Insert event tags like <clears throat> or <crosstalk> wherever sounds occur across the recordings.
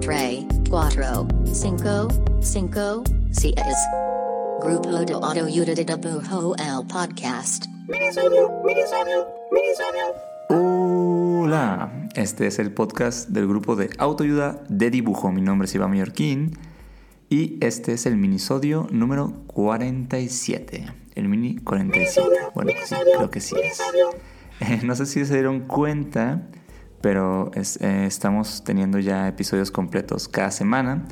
tres, cuatro, cinco, cinco, seis. Grupo de Autoayuda de Dibujo el podcast. Hola, este es el podcast del grupo de autoayuda de dibujo. Mi nombre es Iván Mallorquín y este es el minisodio número 47. El mini 47. Bueno, sí, creo que sí es. <laughs> No sé si se dieron cuenta, pero es- eh, estamos teniendo ya episodios completos cada semana.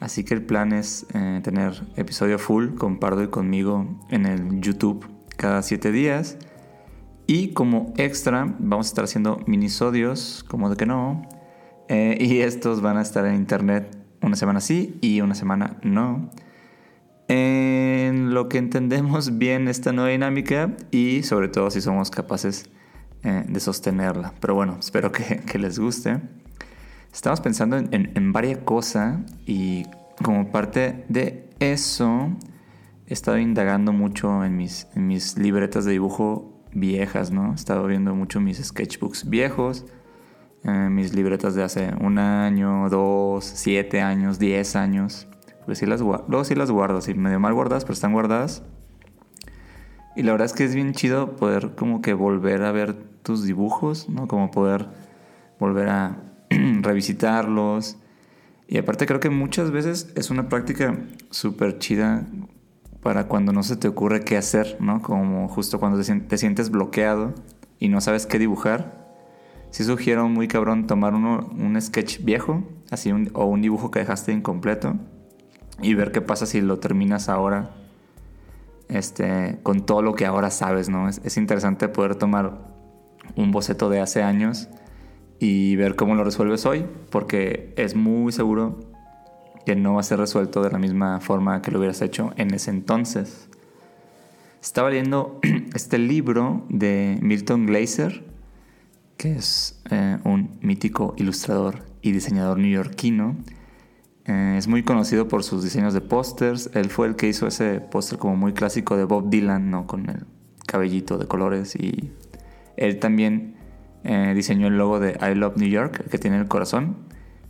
Así que el plan es eh, tener episodio full con Pardo y conmigo en el YouTube cada 7 días. Y como extra, vamos a estar haciendo minisodios, como de que no. eh, y estos van a estar en internet una semana sí y una semana no. En lo que entendemos bien esta nueva dinámica y sobre todo si somos capaces eh, de sostenerla. Pero bueno, espero que, que les guste. Estamos pensando en, en, en varias cosas y como parte de eso he estado indagando mucho en mis, en mis libretas de dibujo viejas, ¿no? He estado viendo mucho mis sketchbooks viejos, eh, mis libretas de hace un año, dos, siete años, diez años. Pues sí las luego sí las guardo, así medio mal guardadas, pero están guardadas. Y la verdad es que es bien chido poder como que volver a ver tus dibujos, ¿no? Como poder volver a <clears throat> revisitarlos. Y aparte creo que muchas veces es una práctica súper chida para cuando no se te ocurre qué hacer, ¿no? Como justo cuando te, sien- te sientes bloqueado y no sabes qué dibujar. Sí sugiero muy cabrón tomar uno, un sketch viejo, así un- o un dibujo que dejaste incompleto y ver qué pasa si lo terminas ahora este, con todo lo que ahora sabes, ¿no? Es, es interesante poder tomar un boceto de hace años y ver cómo lo resuelves hoy, porque es muy seguro que no va a ser resuelto de la misma forma que lo hubieras hecho en ese entonces. Estaba leyendo <clears throat> este libro de Milton Glaser, que es eh, un mítico ilustrador y diseñador neoyorquino. Eh, es muy conocido por sus diseños de pósters. Él fue el que hizo ese póster como muy clásico de Bob Dylan, ¿no? Con el cabellito de colores. Y él también eh, diseñó el logo de I Love New York, el que tiene el corazón.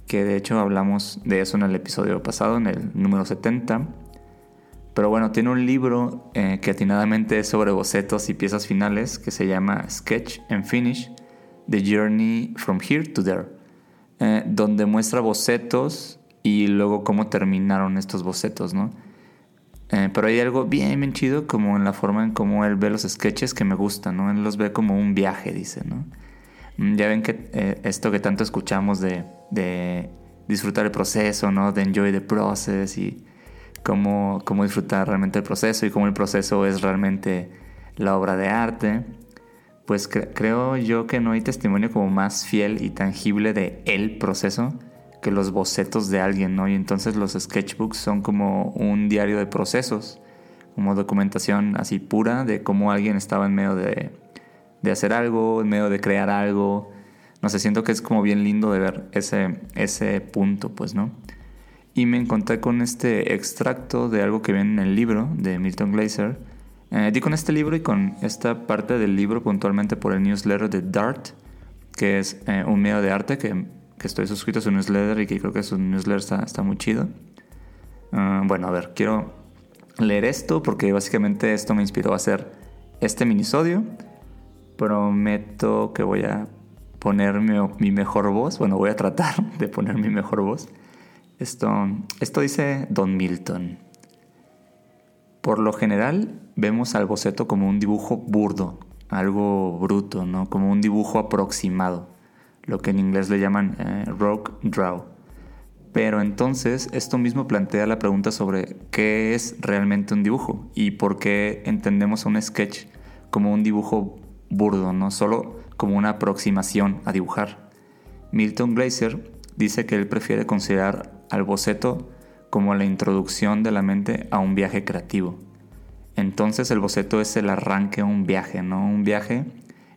Que de hecho hablamos de eso en el episodio pasado, en el número 70. Pero bueno, tiene un libro eh, que atinadamente es sobre bocetos y piezas finales que se llama Sketch and Finish, The Journey from Here to There, eh, donde muestra bocetos y luego cómo terminaron estos bocetos, ¿no? Eh, pero hay algo bien, bien chido como en la forma en cómo él ve los sketches que me gusta, ¿no? Él los ve como un viaje, dice, ¿no? Mm, Ya ven que eh, esto que tanto escuchamos de, de disfrutar el proceso, ¿no? De enjoy the process y cómo, cómo disfrutar realmente el proceso y cómo el proceso es realmente la obra de arte. Pues cre- creo yo que no hay testimonio como más fiel y tangible de el proceso que los bocetos de alguien, ¿no? Y entonces los sketchbooks son como un diario de procesos, como documentación así pura de cómo alguien estaba en medio de, de hacer algo, en medio de crear algo. No sé, siento que es como bien lindo de ver ese, ese punto, pues, ¿no? Y me encontré con este extracto de algo que viene en el libro de Milton Glaser. Eh, di con este libro y con esta parte del libro puntualmente por el newsletter de Dart, que es eh, un medio de arte que, que estoy suscrito a su newsletter y que creo que su newsletter está, está muy chido. Ah, bueno, a ver, quiero leer esto porque básicamente esto me inspiró a hacer este minisodio. Prometo que voy a poner mi, mi mejor voz. Bueno, voy a tratar <laughs> de poner mi mejor voz. Esto, esto dice Don Milton. Por lo general vemos al boceto como un dibujo burdo, algo bruto, ¿no? Como un dibujo aproximado, lo que en inglés le llaman eh, rogue draw. Pero entonces esto mismo plantea la pregunta sobre qué es realmente un dibujo y por qué entendemos un sketch como un dibujo burdo, no solo como una aproximación a dibujar. Milton Glaser dice que él prefiere considerar al boceto como la introducción de la mente a un viaje creativo. Entonces el boceto es el arranque a un viaje, ¿no? Un viaje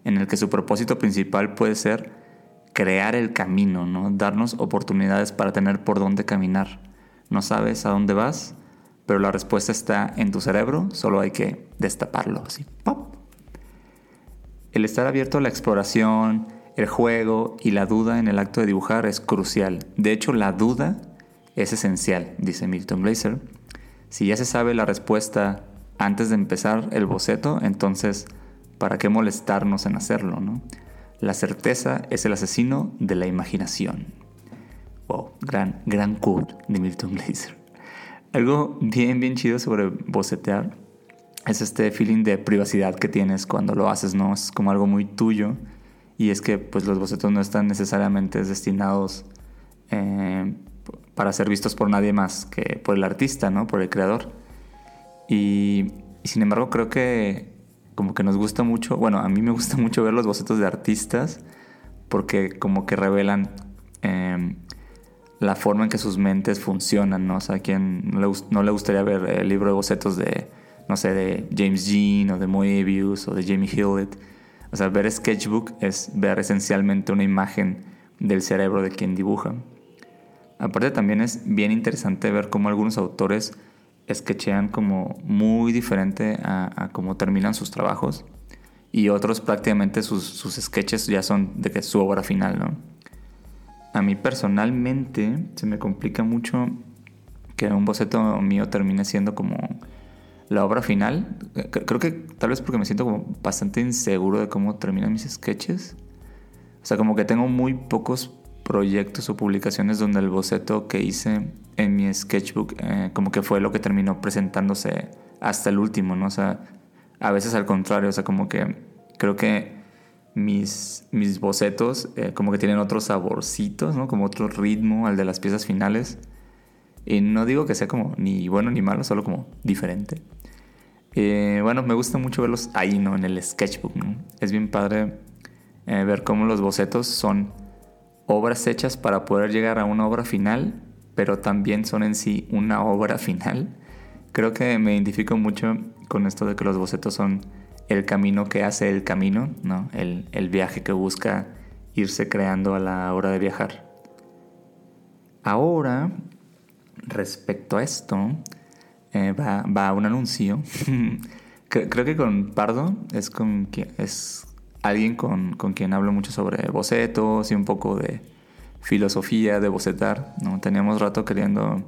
en el que su propósito principal puede ser crear el camino, ¿no? Darnos oportunidades para tener por dónde caminar. No sabes a dónde vas, pero la respuesta está en tu cerebro, solo hay que destaparlo, así. El estar abierto a la exploración, el juego y la duda en el acto de dibujar es crucial. De hecho, la duda es esencial, dice Milton Glaser. Si ya se sabe la respuesta antes de empezar el boceto, entonces, ¿para qué molestarnos en hacerlo? ¿no? La certeza es el asesino de la imaginación. Wow, gran, gran quote de Milton Glaser. Algo bien, bien chido sobre bocetear es este feeling de privacidad que tienes cuando lo haces, ¿no? Es como algo muy tuyo y es que pues los bocetos no están necesariamente destinados eh, para ser vistos por nadie más que por el artista, ¿no? Por el creador. Y, sin embargo creo que como que nos gusta mucho, bueno, a mí me gusta mucho ver los bocetos de artistas porque como que revelan em, la forma en que sus mentes funcionan, ¿no? O sea, a quien no le, no le gustaría ver el libro de bocetos de, no sé, de James Jean o de Moebius o de Jamie Hewlett o sea, ver sketchbook es ver esencialmente una imagen del cerebro de quien dibuja. Aparte también es bien interesante ver cómo algunos autores sketchean como muy diferente a, cómo terminan sus trabajos y otros prácticamente sus, sus sketches ya son de que su obra final, ¿no? A mí personalmente se me complica mucho que un boceto mío termine siendo como la obra final, creo que tal vez porque me siento como bastante inseguro de cómo terminan mis sketches. O sea, como que tengo muy pocos proyectos o publicaciones donde el boceto que hice en mi sketchbook eh, como que fue lo que terminó presentándose hasta el último, ¿no? O sea, a veces al contrario, o sea, como que creo que mis, mis bocetos eh, como que tienen otros saborcitos, ¿no? Como otro ritmo al de las piezas finales. Y no digo que sea como ni bueno ni malo, solo como diferente. Eh, bueno, me gusta mucho verlos ahí, ¿no? En el sketchbook, ¿no? Es bien padre ver cómo los bocetos son obras hechas para poder llegar a una obra final, pero también son en sí una obra final. Creo que me identifico mucho con esto de que los bocetos son el camino que hace el camino, ¿no? El, el viaje que busca irse creando a la hora de viajar. Ahora, respecto a esto, eh, va, un anuncio. <laughs> Creo que con Pardo es, con es alguien con, quien hablo mucho sobre bocetos y un poco de filosofía de bocetar. ¿no? Teníamos rato queriendo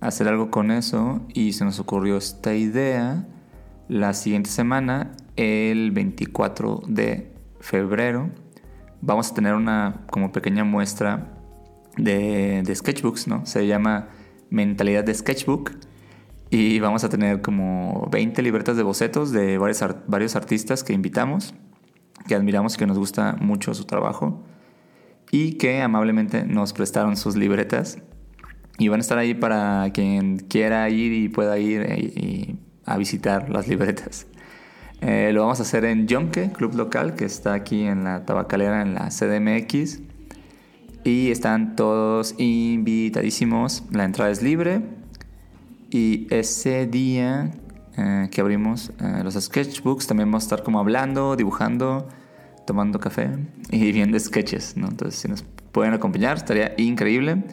hacer algo con eso y se nos ocurrió esta idea la siguiente semana, el 24 de febrero. Vamos a tener una como pequeña muestra de, de sketchbooks, ¿no? Se llama Mentalidad de Sketchbook y vamos a tener como 20 libretas de bocetos de varios, varios artistas que invitamos, que admiramos y que nos gusta mucho su trabajo. Y que amablemente nos prestaron sus libretas. Y van a estar ahí para quien quiera ir y pueda ir eh, a visitar las libretas. Eh, lo vamos a hacer en Yonke, club local, que está aquí en la tabacalera, en la CDMX. Y están todos invitadísimos. La entrada es libre. Y ese día eh, que abrimos eh, los sketchbooks también vamos a estar como hablando, dibujando, tomando café y viendo sketches, ¿no? Entonces si nos pueden acompañar estaría increíble.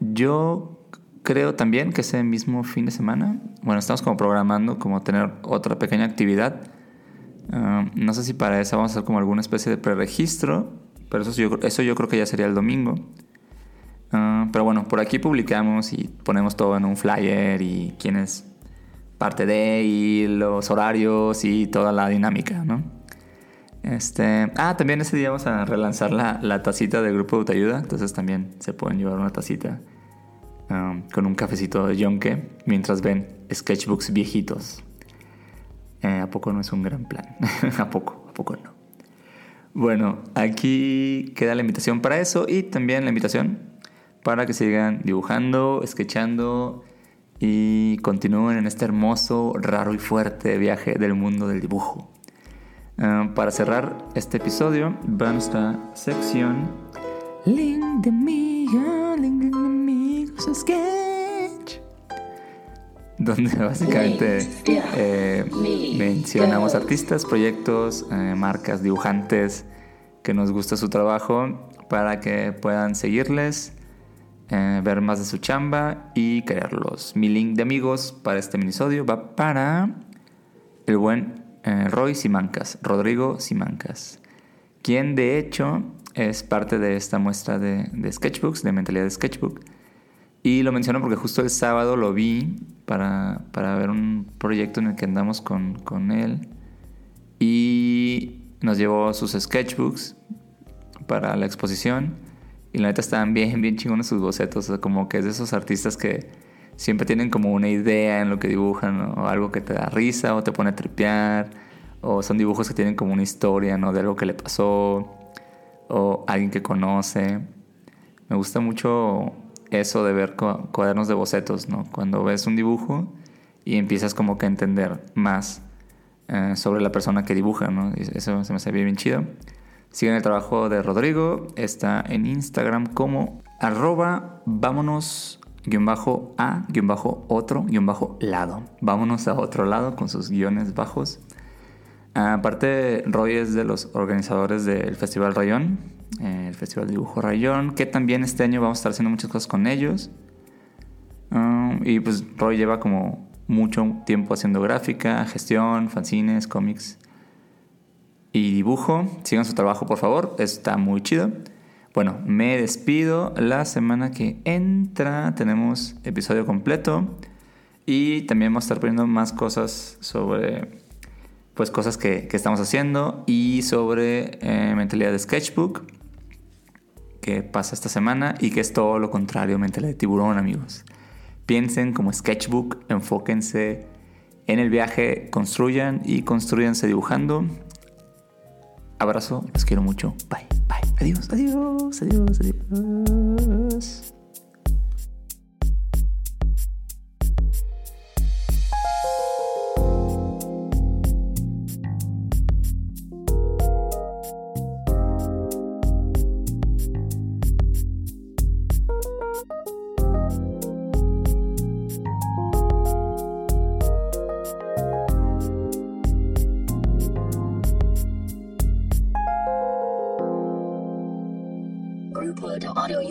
Yo creo también que ese mismo fin de semana, bueno, estamos como programando como tener otra pequeña actividad. Ah, no sé si para esa vamos a hacer como alguna especie de preregistro, pero eso yo, eso yo creo que ya sería el domingo. Ah, pero bueno, por aquí publicamos y ponemos todo en un flyer y quién es parte de y los horarios y toda la dinámica, ¿no? Este, ah, también ese día vamos a relanzar la, la tacita del grupo de Utayuda, entonces también se pueden llevar una tacita um, con un cafecito de yonke mientras ven sketchbooks viejitos. Eh, ¿A poco no es un gran plan? <laughs> ¿A poco? ¿A poco no? Bueno, aquí queda la invitación para eso y también la invitación para que sigan dibujando, sketchando y continúen en este hermoso, raro y fuerte viaje del mundo del dibujo. Ah, para cerrar este episodio, va nuestra sección Link de amigos, Link de amigos, sketch. Donde <laughs> básicamente eh, mencionamos artistas, proyectos, eh, marcas, dibujantes que nos gusta su trabajo para que puedan seguirles eh, ver más de su chamba y crearlos. Mi link de amigos para este minisodio va para el buen eh, Roy Simancas, Rodrigo Simancas, quien de hecho es parte de esta muestra de, sketchbooks, de mentalidad de sketchbook. Y lo menciono porque justo el sábado lo vi para, para ver un proyecto en el que andamos con, con él. Y nos llevó sus sketchbooks para la exposición. Y la neta estaban bien, bien chingones sus bocetos. como que es de esos artistas que siempre tienen como una idea en lo que dibujan, o algo que te da risa o te pone a tripear. O son dibujos que tienen como una historia, ¿no? De algo que le pasó. O alguien que conoce. Me gusta mucho eso de ver cuadernos de bocetos, ¿no? Cuando ves un dibujo y empiezas como que a entender más eh, sobre la persona que dibuja, ¿no? Eso se me hace bien chido. Sigan el trabajo de Rodrigo, está en Instagram como arroba vámonos guion bajo a guion bajo otro guion bajo lado. Vámonos a otro lado con sus guiones bajos. Aparte, Roy es de los organizadores del Festival Rayón, eh, el Festival de Dibujo Rayón, que también este año vamos a estar haciendo muchas cosas con ellos. Ah, y pues Roy lleva como mucho tiempo haciendo gráfica, gestión, fanzines, cómics y dibujo. Sigan su trabajo, por favor. Está muy chido. Bueno, me despido. La semana que entra tenemos episodio completo. Y también vamos a estar poniendo más cosas sobre pues cosas que, estamos haciendo y sobre eh, mentalidad de sketchbook que pasa esta semana y que es todo lo contrario mentalidad de tiburón amigos. Piensen como sketchbook, enfóquense en el viaje, construyan y construyanse dibujando Abrazo, los quiero mucho. Bye, bye. Adiós, adiós, adiós, adiós.